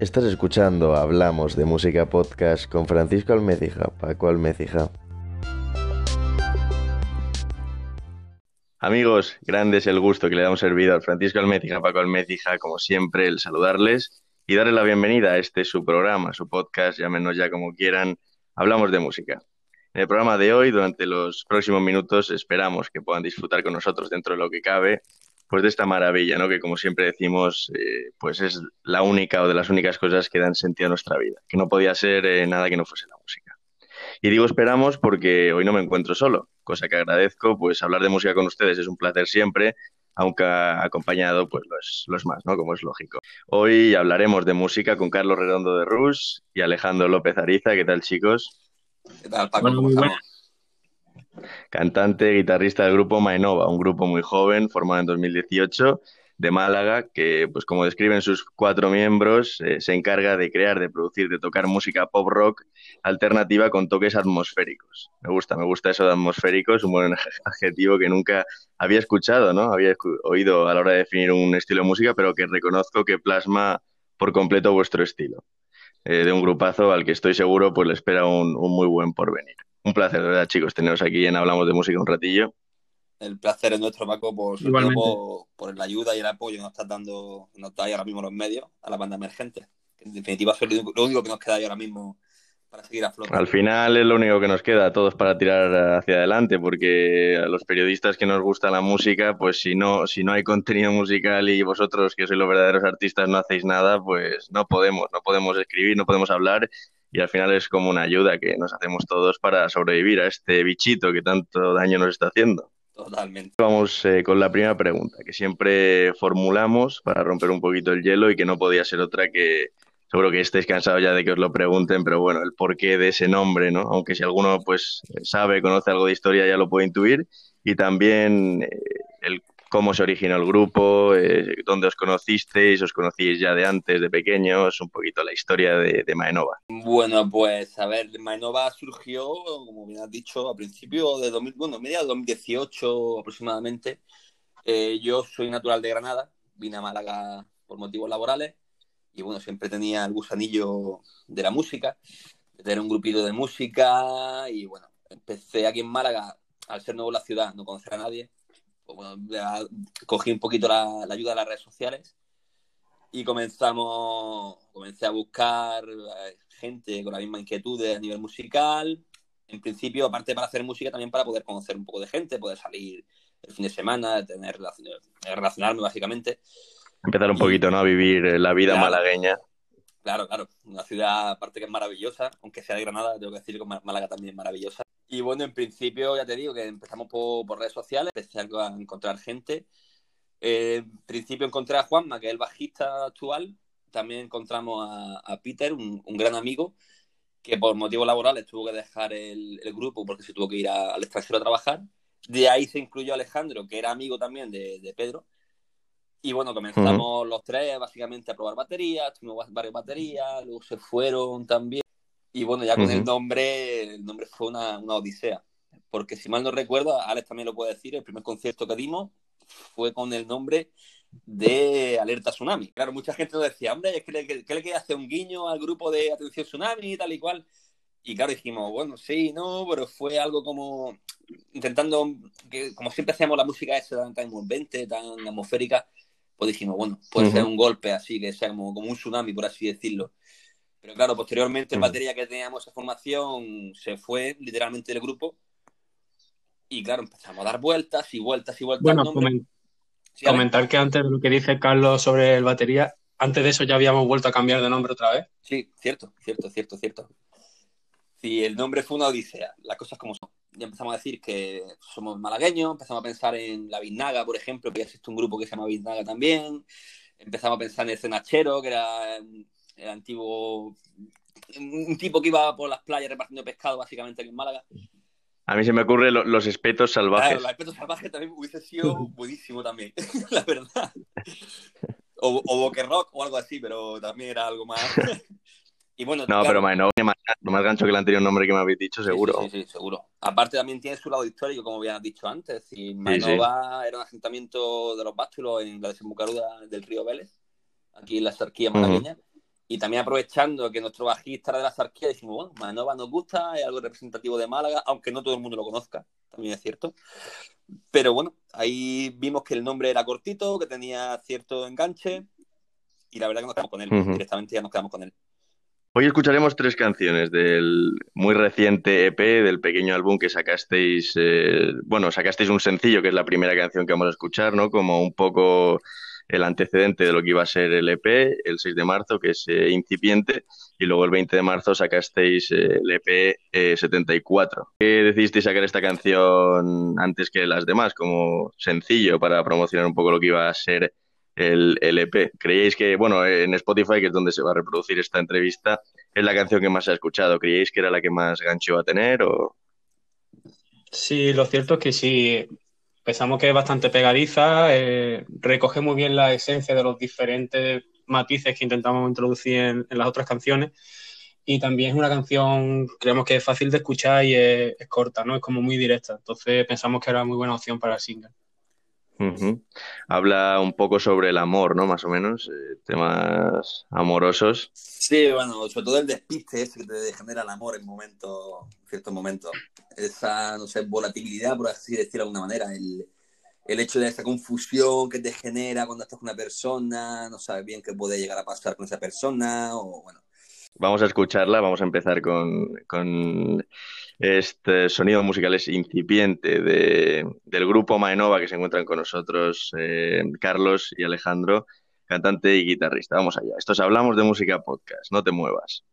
Estás escuchando Hablamos de Música Podcast con Francisco Almecija, Paco Almecija. Amigos, grande es el gusto que le damos servido al Francisco Almecija, Paco Almecija, como siempre, el saludarles y darles la bienvenida a este su programa, su podcast, llámenos ya como quieran, Hablamos de Música. En el programa de hoy, durante los próximos minutos, esperamos que puedan disfrutar con nosotros dentro de lo que cabe pues de esta maravilla, ¿no? Que como siempre decimos, eh, pues es la única o de las únicas cosas que dan sentido a nuestra vida, que no podía ser eh, nada que no fuese la música. Y digo esperamos porque hoy no me encuentro solo, cosa que agradezco, pues hablar de música con ustedes es un placer siempre, aunque acompañado pues los, más, ¿no? Como es lógico. Hoy hablaremos de música con Carlos Redondo de Rus y Alejandro López Ariza. ¿Qué tal, chicos? ¿Qué tal, Paco? muy cantante, guitarrista del grupo Mainova, un grupo muy joven formado en 2018 de Málaga, que, pues como describen sus cuatro miembros, eh, se encarga de crear, de producir, de tocar música pop rock alternativa con toques atmosféricos. Me gusta, me gusta eso de atmosférico, es un buen adjetivo que nunca había escuchado, ¿no? Había oído a la hora de definir un estilo de música, pero que reconozco que plasma por completo vuestro estilo. Eh, de un grupazo al que estoy seguro pues le espera un muy buen porvenir. Un placer, de verdad, chicos, teneros aquí en Hablamos de Música un ratillo. El placer es nuestro, Paco, por, por, la ayuda y el apoyo que nos estás dando, nos da ahora mismo los medios a la banda emergente. en definitiva es lo único que nos queda ahora mismo para seguir a flote. Al final es lo único que nos queda a todos para tirar hacia adelante, porque a los periodistas que nos gusta la música, pues si no, si no hay contenido musical y vosotros que sois los verdaderos artistas no hacéis nada, pues no podemos, no podemos escribir, no podemos hablar y al final es como una ayuda que nos hacemos todos para sobrevivir a este bichito que tanto daño nos está haciendo. Totalmente. Vamos eh, con la primera pregunta que siempre formulamos para romper un poquito el hielo y que no podía ser otra que seguro que estéis cansados ya de que os lo pregunten, pero bueno, el porqué de ese nombre, ¿no? Aunque si alguno pues sabe, conoce algo de historia ya lo puede intuir y también eh, el cómo se originó el grupo, eh, dónde os conocisteis, os conocíais ya de antes, de pequeños, un poquito la historia de, de Maenova. Bueno, pues a ver, Maenova surgió, como bien has dicho, a principio de 2000, bueno, media de 2018 aproximadamente. Eh, yo soy natural de Granada, vine a Málaga por motivos laborales y bueno, siempre tenía el gusanillo de la música, de tener un grupito de música y bueno, empecé aquí en Málaga, al ser nuevo en la ciudad, no conocer a nadie, cogí un poquito la, ayuda de las redes sociales y comenzamos, comencé a buscar eh, gente con la misma inquietud a nivel musical. En principio, aparte para hacer música, también para poder conocer un poco de gente, poder salir el fin de semana, tener relacionarme básicamente. Empezar un poquito, ¿no? A vivir eh, la vida malagueña. Claro, claro. Una ciudad, aparte que es maravillosa, aunque sea de Granada, tengo que decir que Málaga también es maravillosa. Y bueno, en principio, ya te digo que empezamos por, redes sociales, empecé a encontrar gente. Eh, en principio encontré a Juanma, que es el bajista actual. También encontramos a, Peter, un, gran amigo, que por motivos laborales tuvo que dejar el, grupo porque se tuvo que ir al extranjero a trabajar. De ahí se incluyó Alejandro, que era amigo también de, Pedro. Y bueno, comenzamos los tres básicamente a probar baterías, tuvimos varias baterías, luego se fueron también. Y bueno, ya con el nombre, el nombre fue una, odisea. Porque si mal no recuerdo, Alex también lo puede decir, el primer concierto que dimos fue con el nombre de Alerta Tsunami. Claro, mucha gente nos decía, hombre, es que le, que le hacer un guiño al grupo de Atención Tsunami y tal y cual. Y claro, dijimos, bueno, sí, no, pero fue algo como intentando, que como siempre hacíamos la música esa tan, tan envolvente, tan atmosférica, pues dijimos, bueno, puede ser un golpe así, que sea como, como un tsunami, por así decirlo. Pero claro, posteriormente el batería que teníamos esa formación se fue literalmente del grupo. Y claro, empezamos a dar vueltas y vueltas y vueltas. Bueno, comentar que antes de lo que dice Carlos sobre el batería, antes de eso ya habíamos vuelto a cambiar de nombre otra vez. Sí, cierto, cierto, cierto, cierto. Sí, el nombre fue una odisea, las cosas como son. Ya empezamos a decir que somos malagueños, empezamos a pensar en la Biznaga, por ejemplo, que ya existe un grupo que se llama Biznaga también. Empezamos a pensar en el Cenachero, que era el antiguo, un tipo que iba por las playas repartiendo pescado básicamente aquí en Málaga. A mí se me ocurren los espetos salvajes. Claro, los espetos salvajes también hubiese sido buenísimo también, la verdad. O, o Boque Rock o algo así, pero también era algo más. y bueno, no, pero más, no, más gancho que el anterior nombre que me habéis dicho, seguro. Sí, sí, seguro. Aparte también tiene su lado histórico, como habías dicho antes. Y Mainova era un asentamiento de los bástulos en la desembocadura del río Vélez, aquí en la cerquía malagueña. Y también aprovechando que nuestro bajista era de la Sarquía, dijimos, bueno, Manova nos gusta, es algo representativo de Málaga, aunque no todo el mundo lo conozca, también es cierto. Pero bueno, ahí vimos que el nombre era cortito, que tenía cierto enganche, y la verdad que nos quedamos con él, directamente ya nos quedamos con él. Hoy escucharemos tres canciones del muy reciente EP, del pequeño álbum que sacasteis, eh, bueno, sacasteis un sencillo, que es la primera canción que vamos a escuchar, ¿no? Como un poco el antecedente de lo que iba a ser el EP, el 6 de marzo, que es eh, incipiente, y luego el 20 de marzo sacasteis eh, el EP 74. ¿Qué decidisteis sacar esta canción antes que las demás, como sencillo para promocionar un poco lo que iba a ser el, EP. ¿Creíais que, bueno, en Spotify, que es donde se va a reproducir esta entrevista, es la canción que más se ha escuchado? ¿Creíais que era la que más gancho va a tener? O... Sí, lo cierto es que sí. Pensamos que es bastante pegadiza, eh, recoge muy bien la esencia de los diferentes matices que intentamos introducir en, las otras canciones. Y también es una canción, creemos que es fácil de escuchar y es, es corta, ¿no? Es como muy directa. Entonces pensamos que era muy buena opción para el single. Habla un poco sobre el amor, ¿no? Más o menos, eh, temas amorosos. Sí, bueno, sobre todo el despiste ese que te genera el amor en momentos, en ciertos momentos. Esa, no sé, volatilidad, por así decirlo de alguna manera. El, el hecho de esa confusión que te genera cuando estás con una persona, no sabes bien qué puede llegar a pasar con esa persona, o bueno. Vamos a escucharla, vamos a empezar con, este sonido musical es incipiente del grupo Maenova que se encuentran con nosotros eh, Carlos y Alejandro, cantante y guitarrista. Vamos allá. Estos hablamos de música podcast. No te muevas.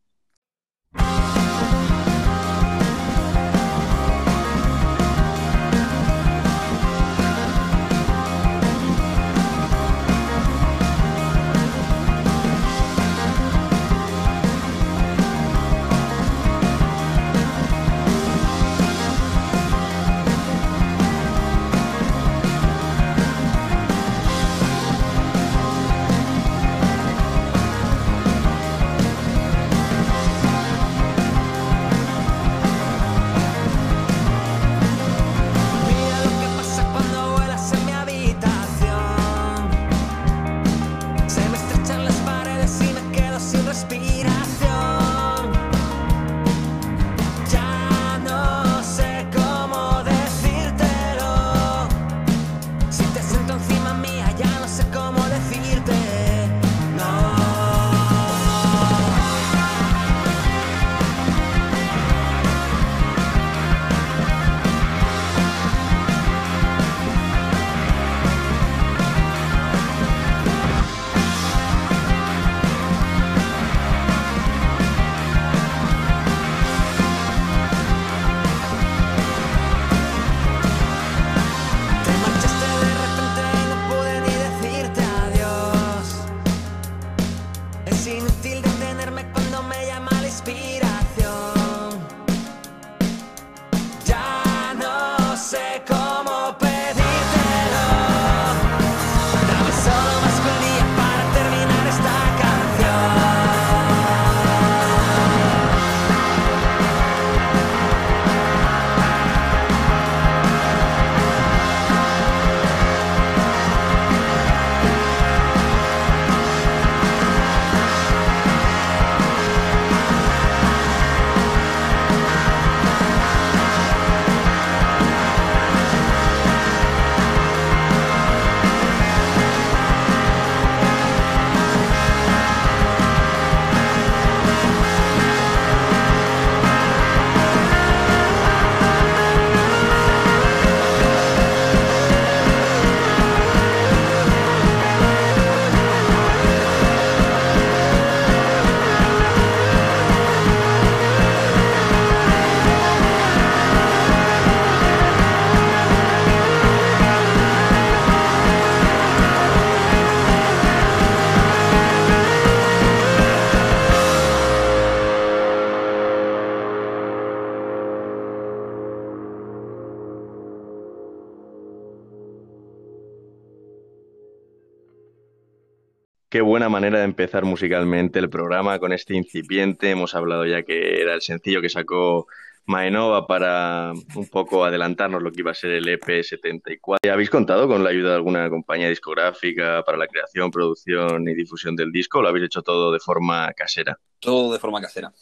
Qué buena manera de empezar musicalmente el programa con este incipiente. Hemos hablado ya que era el sencillo que sacó Maenova para un poco adelantarnos lo que iba a ser el EP 74. ¿Habéis contado con la ayuda de alguna compañía discográfica para la creación, producción y difusión del disco o lo habéis hecho todo de forma casera? Todo de forma casera.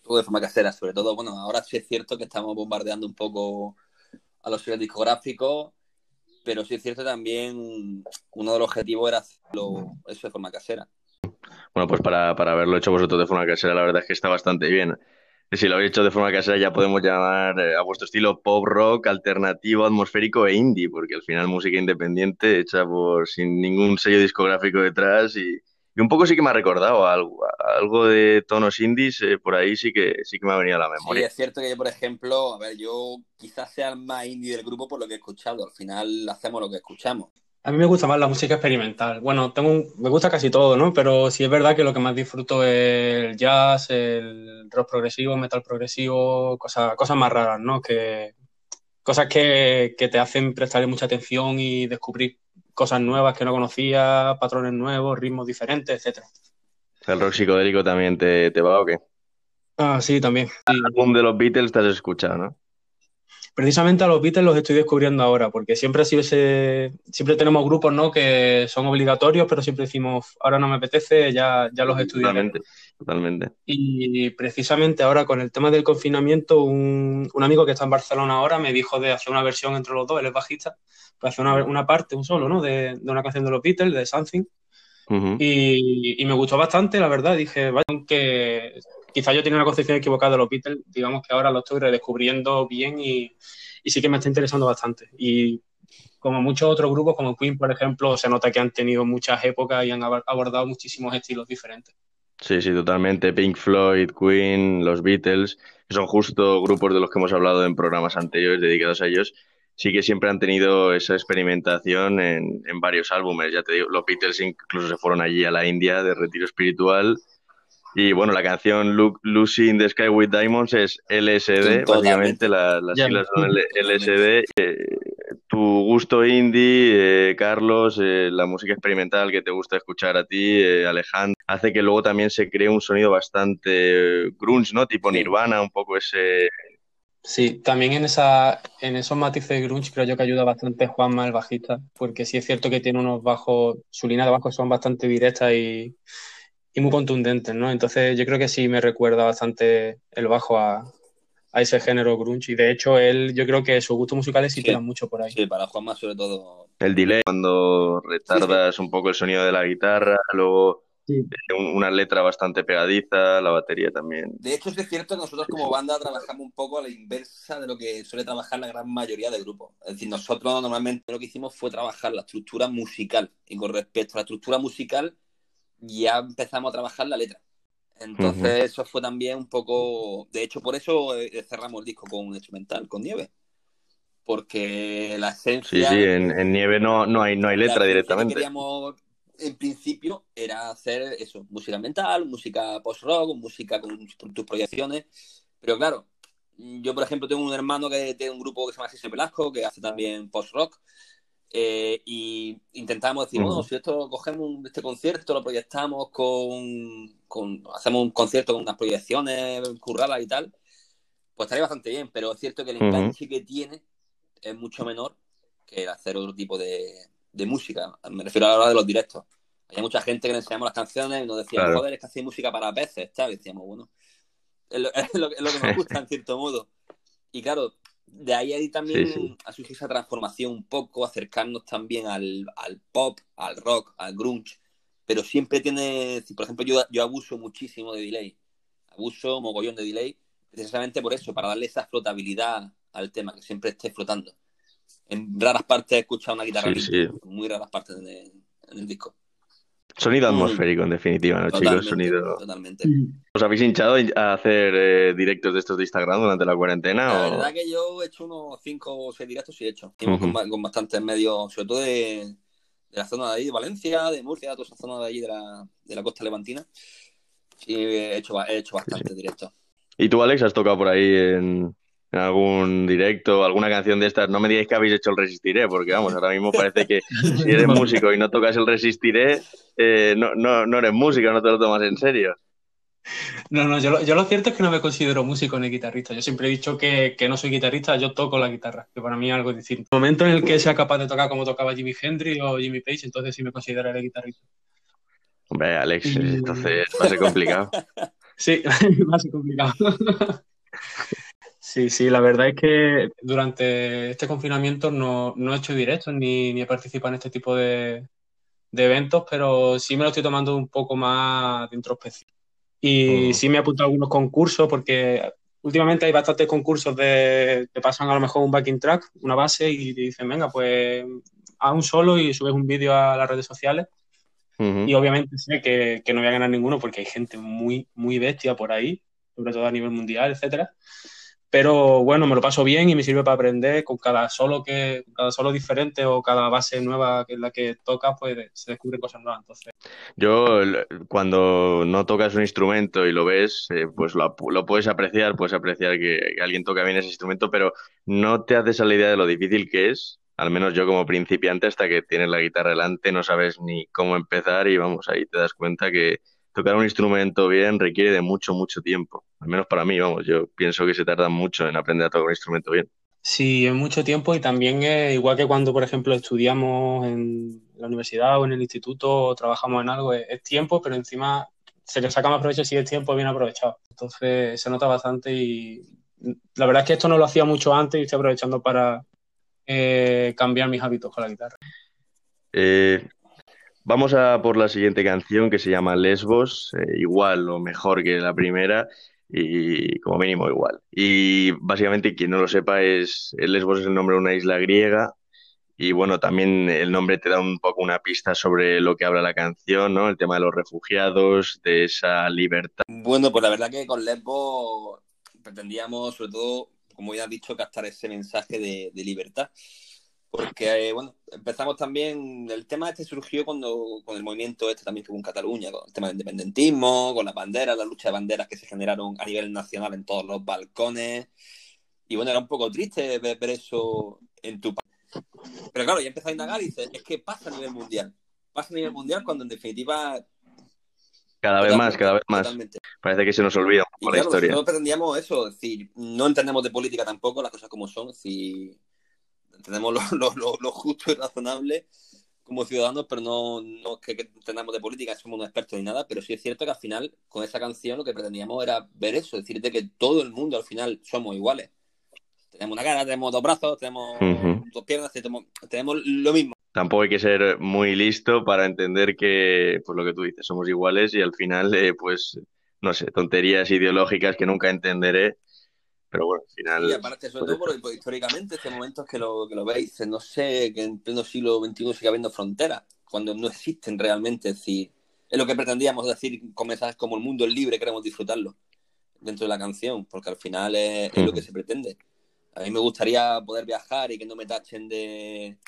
Todo de forma casera, sobre todo, bueno, ahora sí es cierto que estamos bombardeando un poco a los sellos discográficos, pero sí es cierto también uno de los objetivos era hacerlo eso de forma casera. Bueno, pues para, para haberlo hecho vosotros de forma casera, la verdad es que está bastante bien. Si lo habéis hecho de forma casera, ya podemos llamar eh, a vuestro estilo pop rock, alternativo, atmosférico e indie, porque al final música independiente hecha por sin ningún sello discográfico detrás y, un poco sí que me ha recordado algo, algo de tonos indies, eh, por ahí sí que sí que me ha venido a la memoria. Sí, es cierto que yo, por ejemplo, a ver, yo quizás sea el más indie del grupo por lo que he escuchado, al final hacemos lo que escuchamos. A mí me gusta más la música experimental. Bueno, tengo me gusta casi todo, ¿no? Pero sí es verdad que lo que más disfruto es el jazz, el rock progresivo, metal progresivo, cosas, cosas más raras, ¿no? Que, cosas que, te hacen prestarle mucha atención y descubrir cosas nuevas que no conocía, patrones nuevos, ritmos diferentes, etcétera. ¿El rock psicodélico también te, te va o qué? Ah, sí, también. El álbum de los Beatles te has escuchado, ¿no? precisamente a los Beatles los estoy descubriendo ahora, porque siempre ha sido ese, siempre tenemos grupos ¿no? que son obligatorios, pero siempre decimos, ahora no me apetece, ya, ya los estudiaré. Totalmente, totalmente. Y precisamente ahora con el tema del confinamiento, un, un, amigo que está en Barcelona ahora me dijo de hacer una versión entre los dos, él es bajista, pues hacer una, una parte, un solo, ¿no? De, de, una canción de los Beatles, de Something. y, y, me gustó bastante, la verdad. Dije, vaya, que quizá yo tenía una concepción equivocada de los Beatles, digamos que ahora lo estoy redescubriendo bien y, sí que me está interesando bastante. Y como muchos otros grupos, como Queen, por ejemplo, se nota que han tenido muchas épocas y han abordado muchísimos estilos diferentes. Sí, sí, totalmente. Pink Floyd, Queen, los Beatles, que son justo grupos de los que hemos hablado en programas anteriores dedicados a ellos, sí que siempre han tenido esa experimentación en, en varios álbumes. Ya te digo, los Beatles incluso se fueron allí a la India de retiro espiritual y bueno, la canción Lucy in the Sky with Diamonds es LSD, básicamente las siglas son LSD. Eh, tu gusto indie, eh, Carlos, eh, la música experimental que te gusta escuchar a ti, Alejandro, hace que luego también se cree un sonido bastante grunge, ¿no? Tipo Nirvana, un poco ese... Sí, también en, esa, en esos matices grunge creo yo que ayuda bastante Juanma, el bajista, porque sí es cierto que tiene unos bajos, su línea de bajos son bastante directas y y muy contundentes, ¿no? Entonces yo creo que sí me recuerda bastante el bajo a, a ese género grunge y de hecho él yo creo que sus gustos musicales sí, sí mucho por ahí. Sí, para Juanma sobre todo. El delay, cuando retardas un poco el sonido de la guitarra, luego una letra bastante pegadiza, la batería también. De hecho es cierto que nosotros como banda trabajamos un poco a la inversa de lo que suele trabajar la gran mayoría de grupos. Es decir, nosotros normalmente lo que hicimos fue trabajar la estructura musical y con respecto a la estructura musical ya empezamos a trabajar la letra. Entonces eso fue también un poco... De hecho, por eso eh, cerramos el disco con un instrumental, con Nieve. Porque la esencia... Sí, sí, en, Nieve no, no, hay, no hay letra directamente. Que queríamos, en principio, era hacer eso, música mental, música post-rock, música con tus proyecciones. Pero claro, yo, por ejemplo, tengo un hermano que tiene un grupo que se llama José Velasco, que hace también post-rock. Eh, y intentamos decir, bueno, si esto cogemos este concierto, lo proyectamos con, hacemos un concierto con unas proyecciones curradas y tal, pues estaría bastante bien, pero es cierto que el enganche que tiene es mucho menor que el hacer otro tipo de, música. Me refiero a la hora de los directos. Hay mucha gente que le enseñamos las canciones y nos decía, joder, es que hacéis música para peces, tal, y decíamos, bueno, es lo, es lo que nos gusta en cierto modo. Y claro, de ahí, ahí también ha surgido esa transformación un poco, acercarnos también al, pop, al rock, al grunge, pero siempre tiene, por ejemplo, yo, yo abuso muchísimo de delay, abuso mogollón de delay, precisamente por eso, para darle esa flotabilidad al tema, que siempre esté flotando. En raras partes he escuchado una guitarra, muy raras partes en el disco. Sonido mm. atmosférico, en definitiva, ¿no, chicos? Sonido. Totalmente. Mm. ¿Os habéis hinchado a hacer eh, directos de estos de Instagram durante la cuarentena? La verdad que yo he hecho unos 5 o 6 directos y he hecho. con, bastantes medios, sobre todo de, la zona de ahí, de Valencia, de Murcia, de toda esa zona de ahí de la, de la costa levantina. Y he hecho, he hecho bastantes directos. ¿Y tú, Alex, has tocado por ahí en, en algún directo, alguna canción de estas, no me digáis que habéis hecho el Resistiré, porque vamos, ahora mismo parece que si eres músico y no tocas el Resistiré, eh, no, no, no eres músico, no te lo tomas en serio. No, no, yo lo, yo lo, cierto es que no me considero músico ni guitarrista. Yo siempre he dicho que, que, no soy guitarrista, yo toco la guitarra, que para mí es algo distinto. El momento en el que sea capaz de tocar como tocaba Jimi Hendrix o Jimmy Page, entonces sí me consideraré guitarrista. Hombre, Alex, entonces va a ser complicado. sí, va a ser complicado. Sí, sí, la verdad es que durante este confinamiento no, no he hecho directos ni, ni he participado en este tipo de, de eventos, pero sí me lo estoy tomando un poco más de introspección. Y sí me he apuntado a algunos concursos porque últimamente hay bastantes concursos de te pasan a lo mejor un backing track, una base y te dicen, venga, pues haz un solo y subes un vídeo a las redes sociales. Y obviamente sé que, que, no voy a ganar ninguno porque hay gente muy, muy bestia por ahí, sobre todo a nivel mundial, etcétera pero bueno, me lo paso bien y me sirve para aprender con cada solo que cada solo diferente o cada base nueva que es la que toca, pues se descubren cosas nuevas. Entonces, yo cuando no tocas un instrumento y lo ves, eh, pues lo, lo, puedes apreciar, puedes apreciar que, alguien toca bien ese instrumento, pero no te haces a la idea de lo difícil que es. Al menos yo como principiante, hasta que tienes la guitarra delante, no sabes ni cómo empezar y vamos, ahí te das cuenta que, tocar un instrumento bien requiere de mucho, mucho tiempo. Al menos para mí, vamos, yo pienso que se tarda mucho en aprender a tocar un instrumento bien. Sí, es mucho tiempo y también es igual que cuando, por ejemplo, estudiamos en la universidad o en el instituto o trabajamos en algo, es, tiempo, pero encima se le saca más provecho si es tiempo bien aprovechado. Entonces se nota bastante y la verdad es que esto no lo hacía mucho antes y estoy aprovechando para eh, cambiar mis hábitos con la guitarra. Eh, Vamos a por la siguiente canción que se llama Lesbos, eh, igual o mejor que la primera y como mínimo igual. Y básicamente quien no lo sepa es Lesbos es el nombre de una isla griega y bueno, también el nombre te da un poco una pista sobre lo que habla la canción, ¿no? El tema de los refugiados, de esa libertad. Bueno, pues la verdad que con Lesbos pretendíamos sobre todo, como ya has dicho, captar ese mensaje de, de libertad porque, bueno, empezamos también, el tema este surgió cuando, con el movimiento este también que hubo en Cataluña, con el tema del independentismo, con las banderas, la lucha de banderas que se generaron a nivel nacional en todos los balcones. Y bueno, era un poco triste ver, eso en tu país. Pero claro, ya empezó a indagar y dices, es que pasa a nivel mundial. Pasa a nivel mundial cuando en definitiva cada vez más, cada vez más. Parece que se nos olvida poco la historia. No pretendíamos eso, es decir, no entendemos de política tampoco, las cosas como son, es decir, tenemos lo, justo y razonable como ciudadanos, pero no, no que, que de política, somos unos expertos ni nada, pero sí es cierto que al final, con esa canción, lo que pretendíamos era ver eso, decirte que todo el mundo al final somos iguales. Tenemos una cara, tenemos dos brazos, tenemos dos piernas, tenemos, tenemos lo mismo. Tampoco hay que ser muy listo para entender que, pues lo que tú dices, somos iguales y al final, eh, pues, no sé, tonterías ideológicas que nunca entenderé, pero bueno, al final. Y aparte, sobre todo por, históricamente, este momento es que lo, que lo veis, no sé, que en pleno siglo XXI sigue habiendo fronteras, cuando no existen realmente. Es decir, es lo que pretendíamos decir con mensajes como el mundo es libre, queremos disfrutarlo dentro de la canción, porque al final es, lo que se pretende. A mí me gustaría poder viajar y que no me tachen de,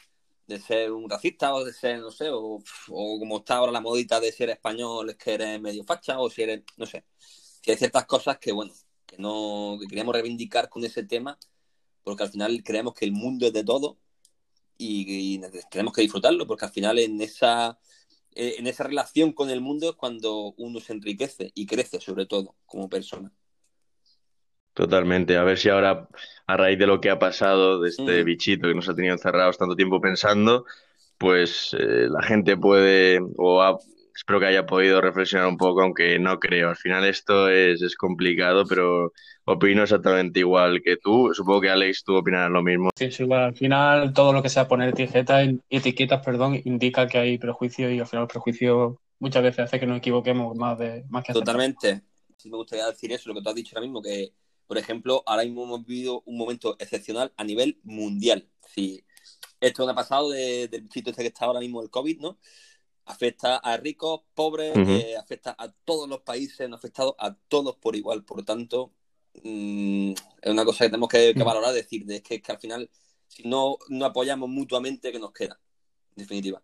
de ser un racista o de ser, no sé, o, o, como está ahora la modita de ser español, es que eres medio facha o si eres, no sé. Que hay ciertas cosas que, bueno, que no que queríamos reivindicar con ese tema, porque al final creemos que el mundo es de todo y, tenemos que disfrutarlo, porque al final en esa eh, en esa relación con el mundo es cuando uno se enriquece y crece sobre todo como persona. Totalmente. A ver si ahora, a raíz de lo que ha pasado, de este mm. bichito que nos ha tenido encerrados tanto tiempo pensando, pues eh, la gente puede, o ha, espero que haya podido reflexionar un poco, aunque no creo. Al final esto es, es complicado, pero opino exactamente igual que tú. Supongo que Alex, tú opinas lo mismo. Sí, es igual. Al final todo lo que sea poner etiquetas, etiquetas perdón, indica que hay prejuicio y al final el prejuicio muchas veces hace que nos equivoquemos más, de, más que Totalmente. Sí me gustaría decir eso, lo que tú has dicho ahora mismo, que, por ejemplo, ahora mismo hemos vivido un momento excepcional a nivel mundial. Sí, esto no ha pasado del sitio este que está ahora mismo el COVID, ¿no? Afecta a ricos, pobres, eh, afecta a todos los países, nos ha afectado a todos por igual. Por lo tanto, mm, es una cosa que tenemos que, valorar, decir, de que, es que al final, si no, no apoyamos mutuamente, ¿qué nos queda? En definitiva.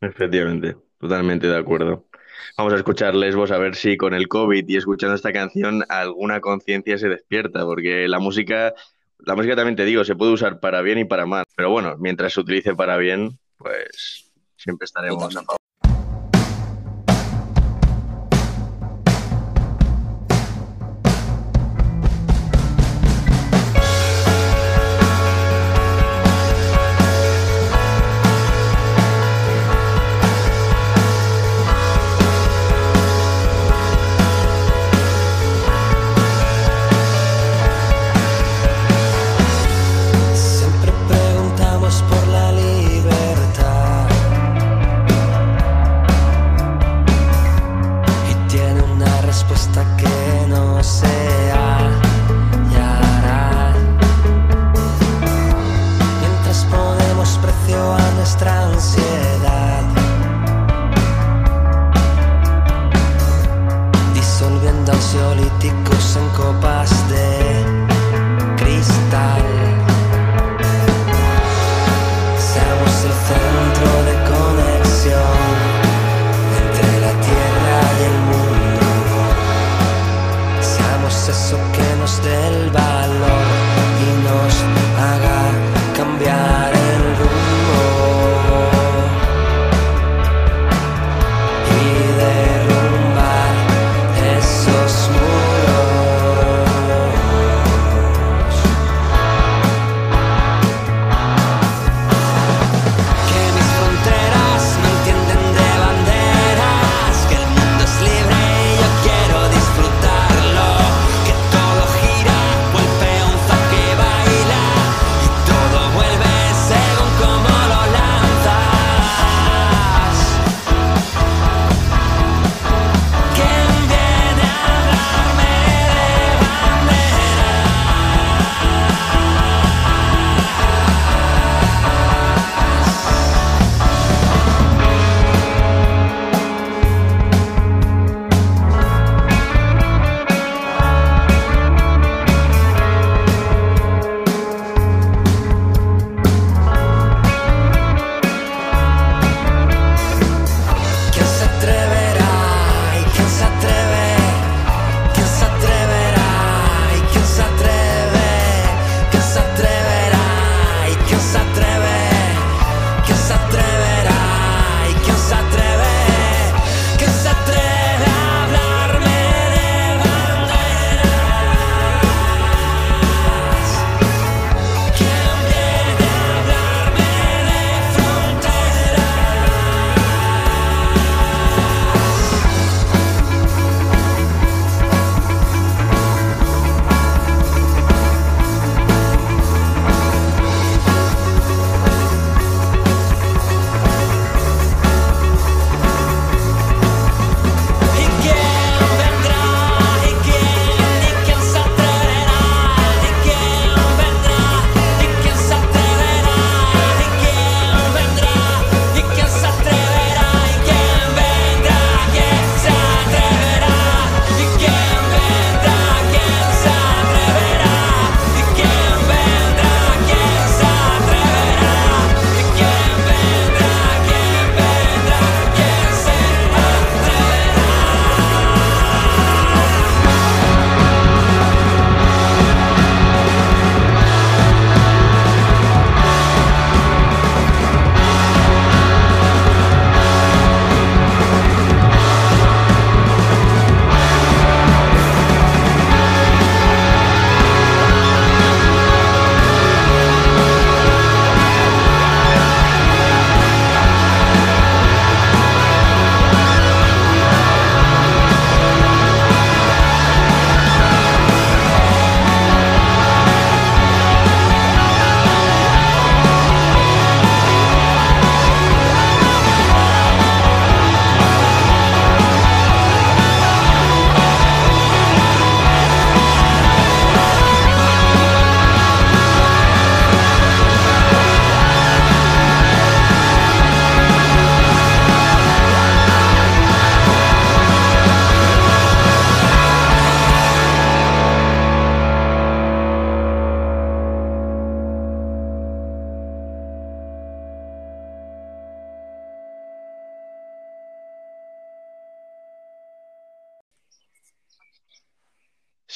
Efectivamente, totalmente de acuerdo. Vamos a escuchar Lesbos a ver si con el COVID y escuchando esta canción alguna conciencia se despierta, porque la música, la música también te digo, se puede usar para bien y para mal, pero bueno, mientras se utilice para bien, pues siempre estaremos a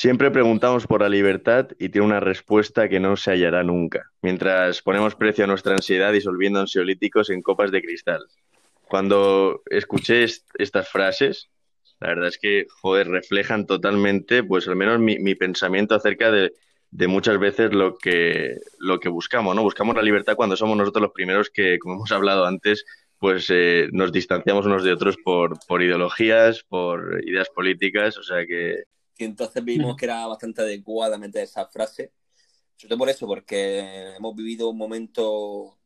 Siempre preguntamos por la libertad y tiene una respuesta que no se hallará nunca, mientras ponemos precio a nuestra ansiedad disolviendo ansiolíticos en copas de cristal. Cuando escuché estas frases, la verdad es que, joder, reflejan totalmente, pues al menos mi, pensamiento acerca de, muchas veces lo que, lo que buscamos, ¿no? Buscamos la libertad cuando somos nosotros los primeros que, como hemos hablado antes, pues eh, nos distanciamos unos de otros por, por ideologías, por ideas políticas, o sea que y entonces vimos que era bastante adecuada meter esa frase. Sobre todo por eso, porque hemos vivido un momento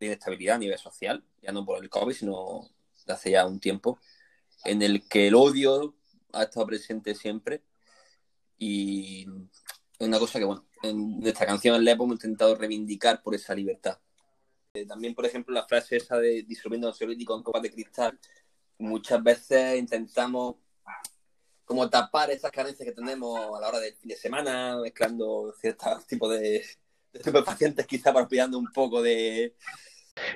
de inestabilidad a nivel social, ya no por el COVID, sino de hace ya un tiempo, en el que el odio ha estado presente siempre. Y es una cosa que, bueno, en nuestra canción Lepo hemos intentado reivindicar por esa libertad. Eh, también, por ejemplo, la frase esa de disolviendo ansiolítico en copas de cristal, muchas veces intentamos como tapar esas carencias que tenemos a la hora del fin de semana, mezclando ciertos tipos de, de pacientes, quizá para un poco de...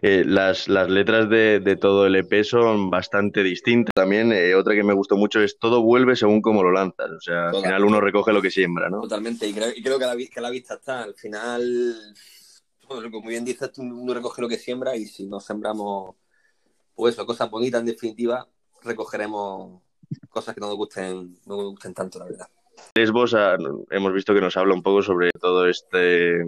Eh, las, las, letras de, de, todo el EP son bastante distintas. También eh, otra que me gustó mucho es todo vuelve según cómo lo lanzas. O sea, al final uno recoge lo que siembra, ¿no? Totalmente. Y creo, y creo que, la, que la vista está. Al final, como bien dices, uno recoge lo que siembra y si no sembramos, pues eso, cosas bonitas en definitiva, recogeremos cosas que no me gusten, no me gusten tanto, la verdad. Lesbos ah, hemos visto que nos habla un poco sobre todo este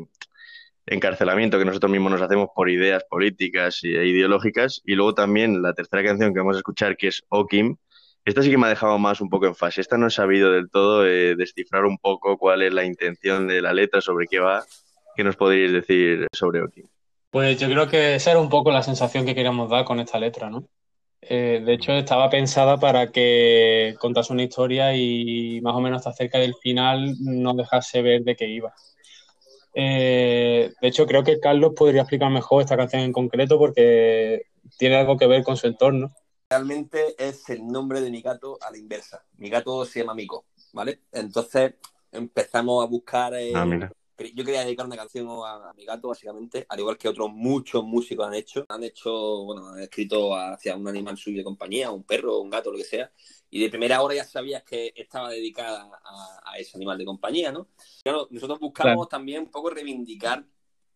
encarcelamiento que nosotros mismos nos hacemos por ideas políticas e ideológicas. Y luego también la tercera canción que vamos a escuchar, que es Okim. Esta sí que me ha dejado más un poco en fase. Esta no he sabido del todo eh, descifrar un poco cuál es la intención de la letra, sobre qué va. ¿Qué nos podríais decir sobre Okim? Pues yo creo que esa era un poco la sensación que queríamos dar con esta letra, ¿no? Eh, de hecho, estaba pensada para que contase una historia y más o menos hasta cerca del final no dejase ver de qué iba. Eh, de hecho, creo que Carlos podría explicar mejor esta canción en concreto porque tiene algo que ver con su entorno. Realmente es el nombre de mi gato a la inversa. Mi gato se llama Mico, ¿vale? Entonces empezamos a buscar eh, ah, yo quería dedicar una canción a, mi gato, básicamente, al igual que otros muchos músicos han hecho. Han hecho, bueno, han escrito hacia un animal suyo de compañía, un perro, un gato, lo que sea. Y de primera hora ya sabías que estaba dedicada a, ese animal de compañía, ¿no? Claro, nosotros buscamos también un poco reivindicar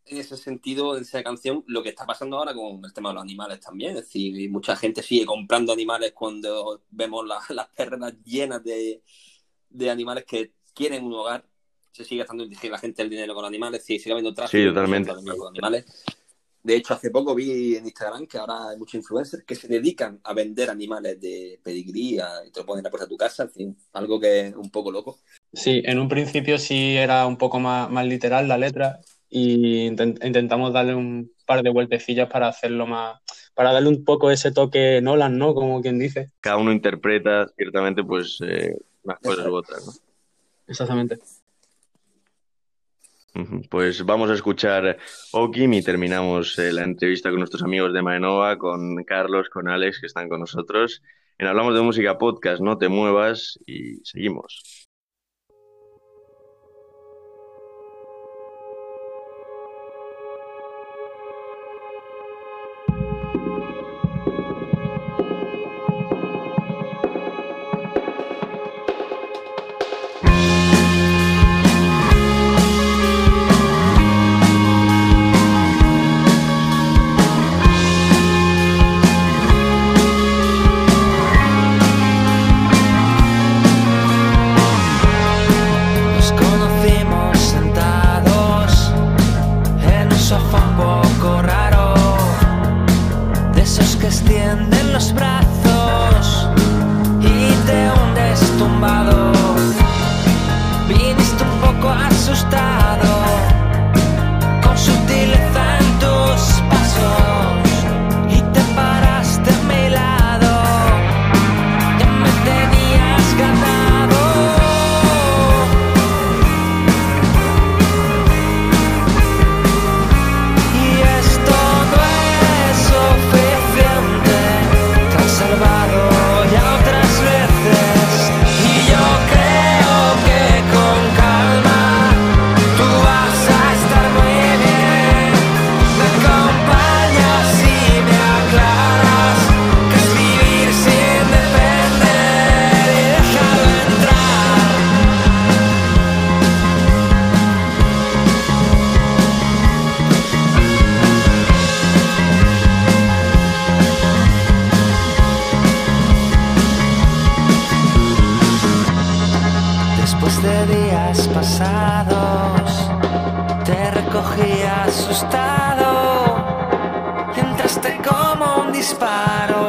en ese sentido, en esa canción, lo que está pasando ahora con el tema de los animales también. Es decir, mucha gente sigue comprando animales cuando vemos las perras llenas de, de animales que quieren un hogar se sigue gastando la gente el dinero con animales, sí, sigue habiendo tráfico sí, totalmente. con animales. De hecho, hace poco vi en Instagram que ahora hay muchos influencers que se dedican a vender animales de pedigría y te lo ponen a la puerta de tu casa, en fin, algo que es un poco loco. Sí, en un principio sí era un poco más, más literal la letra y intentamos darle un par de vueltecillas para hacerlo más, para darle un poco ese toque Nolan, ¿no? Como quien dice. Cada uno interpreta ciertamente pues eh, unas cosas u otras, ¿no? Exactamente. Pues vamos a escuchar Okim y terminamos eh, la entrevista con nuestros amigos de Maenova, con Carlos, con Alex, que están con nosotros. En Hablamos de Música Podcast, no te muevas y seguimos. Pasados, te recogí asustado, entraste como un disparo,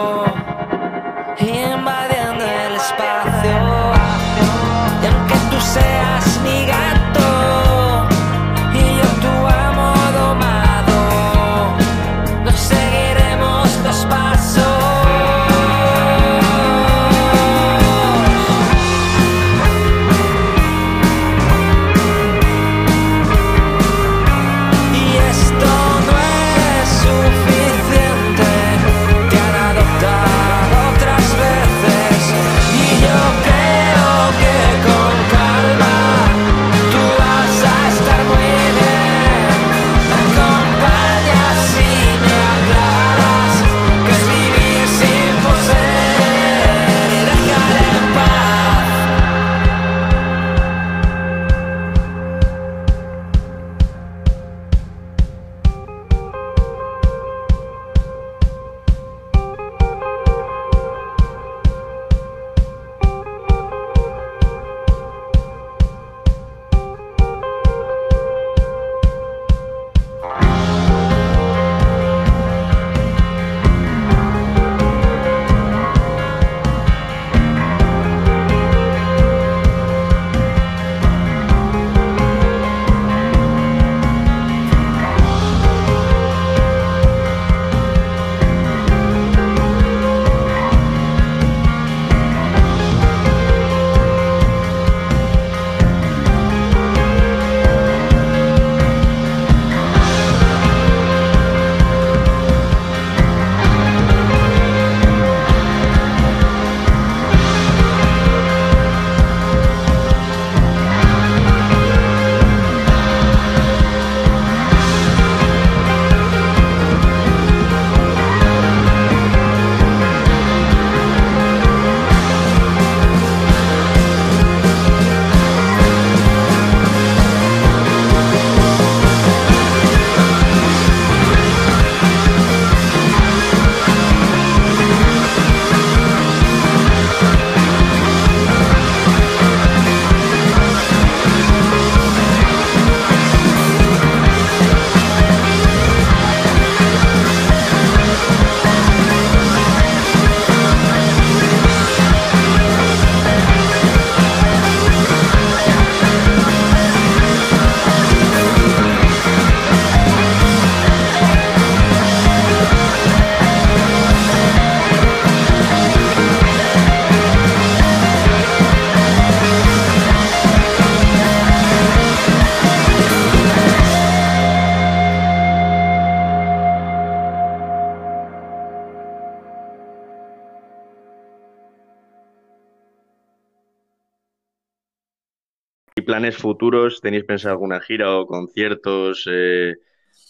planes futuros? ¿Tenéis pensado alguna gira o conciertos eh,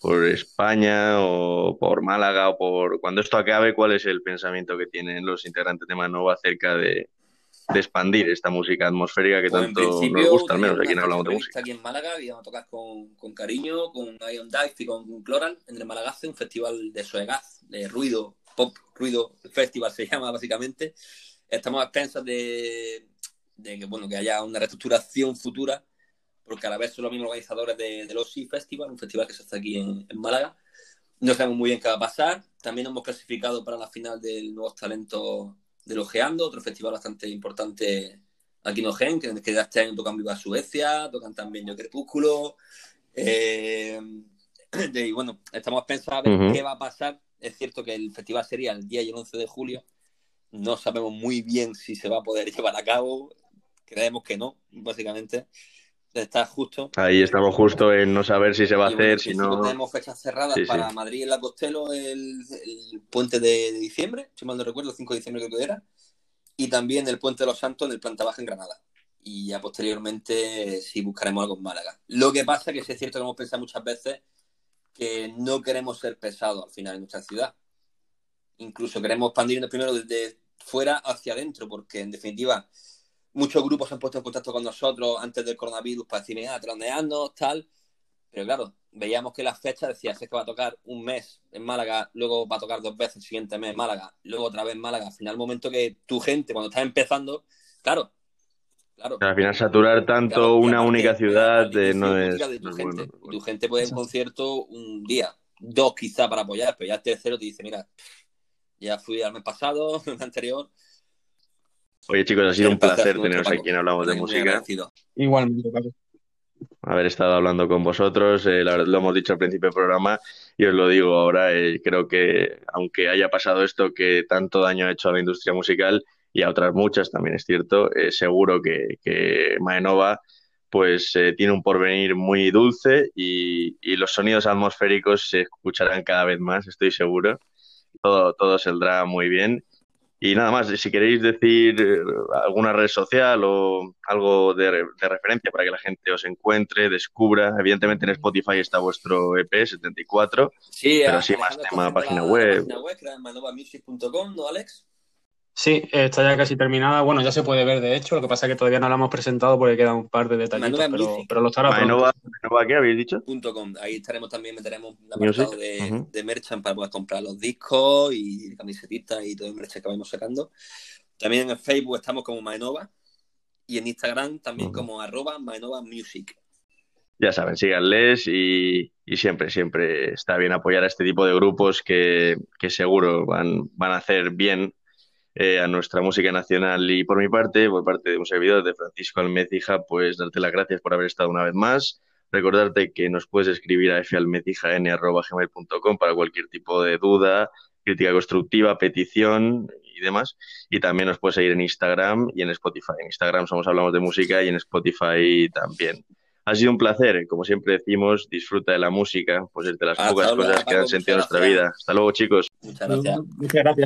por España o por Málaga o por... Cuando esto acabe, ¿cuál es el pensamiento que tienen los integrantes de Manova acerca de, de expandir esta música atmosférica que Pues en tanto nos gusta, al menos aquí una hablamos de música? aquí en Málaga a tocar con, con cariño, con Ion Dive y con Cloral en el Malagace, un festival de Soegaz, de ruido, pop, ruido festival se llama básicamente. Estamos a expensas de, de que, bueno, que haya una reestructuración futura, porque a la vez son los mismos organizadores de, del OSI Festival, un festival que se hace aquí en, en Málaga. No sabemos muy bien qué va a pasar. También hemos clasificado para la final del Nuevos Talentos del Ojeando, otro festival bastante importante aquí en Ojen, que, que este año tocan Viva Suecia, tocan también Yo Crepúsculo. Eh, y bueno, estamos pensando a ver qué va a pasar. Es cierto que el festival sería el 10 y el 11 de julio. No sabemos muy bien si se va a poder llevar a cabo. Creemos que no, básicamente. Está justo. Ahí estamos justo en no saber si se va a Y hacer, si no... tenemos fechas cerradas Sí, sí. para Madrid en la Costello el, el puente de, de diciembre, si mal no recuerdo, el 5 de diciembre creo que era. Y también el puente de los Santos en el Planta Baja en Granada. Y ya posteriormente sí buscaremos algo en Málaga. Lo que pasa que sí es cierto que hemos pensado muchas veces que no queremos ser pesados al final en nuestra ciudad. Incluso queremos expandirnos primero desde fuera hacia adentro, porque en definitiva muchos grupos se han puesto en contacto con nosotros antes del coronavirus para decirme, ah, trondearnos, tal. Pero claro, veíamos que las fechas decía, si es que va a tocar un mes en Málaga, luego va a tocar dos veces el siguiente mes en Málaga, luego otra vez en Málaga. Al final, el momento que tu gente, cuando estás empezando, claro, Claro. Al final saturar tanto Claro, una única ciudad eh, no es, de tu no gente. bueno. Tu puede un concierto un día, dos quizá para apoyar, pero ya el tercero te dice, mira, ya fui al mes pasado, el anterior. Oye chicos, ha sido un Placer, teneros aquí en Hablamos de Música. Igualmente, Paco. haber estado hablando con vosotros. eh, la verdad, lo hemos dicho al principio del programa y os lo digo ahora. eh, creo que aunque haya pasado esto que tanto daño ha hecho a la industria musical y a otras muchas, también es cierto, eh, seguro que, que Maenova pues eh, tiene un porvenir muy dulce y, y los sonidos atmosféricos se escucharán cada vez más, estoy seguro. Todo, todo saldrá muy bien. Y nada más, si queréis decir eh, alguna red social o algo de, re- de referencia para que la gente os encuentre, descubra. Evidentemente en Spotify está vuestro EP 74. Sí, Pero a- sí, más tema página la- web. Página web, ¿no, Alex? Sí, está ya casi terminada. Bueno, ya se puede ver, de hecho. Lo que pasa es que todavía no la hemos presentado porque quedan un par de detallitos, pero, lo estará pronto. Maenova, Maenova, ¿qué habéis dicho? Punto .com. Ahí estaremos también, meteremos un Music, apartado de, de merchant para poder comprar los discos y camisetitas y todo el merch que vamos sacando. También en Facebook estamos como Maenova y en Instagram también como arroba Maenova Music. Ya saben, síganles y, y siempre, siempre está bien apoyar a este tipo de grupos que, que seguro van, van a hacer bien eh, a nuestra música nacional. Y por mi parte, por parte de un servidor de Francisco Almecija, pues darte las gracias por haber estado una vez más. Recordarte que nos puedes escribir a falmecijan.gmail.com para cualquier tipo de duda, crítica constructiva, petición y demás. Y también nos puedes seguir en Instagram y en Spotify. En Instagram somos Hablamos de Música y en Spotify también. Ha sido un placer, como siempre decimos, disfruta de la música, pues es de las Hasta pocas cosas que han sentido en nuestra vida. Hasta luego, chicos. Muchas gracias. Muchas gracias.